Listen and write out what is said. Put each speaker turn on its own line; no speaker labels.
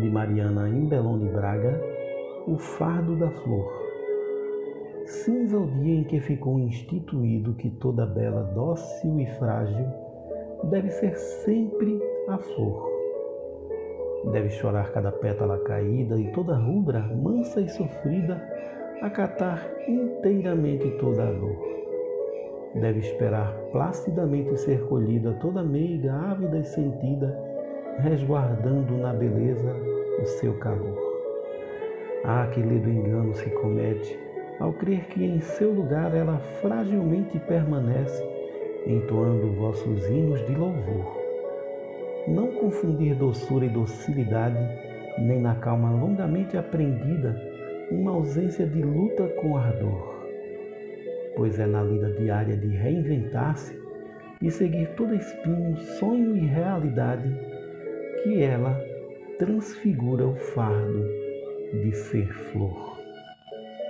de Mariana Imbelon de Braga, O Fardo da Flor. Cinza o dia em que ficou instituído que toda bela, dócil e frágil deve ser sempre a flor. Deve chorar cada pétala caída e toda rubra, mansa e sofrida, acatar inteiramente toda a dor. Deve esperar placidamente ser colhida toda meiga, ávida e sentida, resguardando na beleza o seu calor. Ah, que lido engano se comete ao crer que em seu lugar ela fragilmente permanece, entoando vossos hinos de louvor. Não confundir doçura e docilidade, nem na calma longamente aprendida, uma ausência de luta com ardor. Pois é na lida diária de reinventar-se e seguir todo espinho, sonho e realidade que ela transfigura o fardo de ser flor.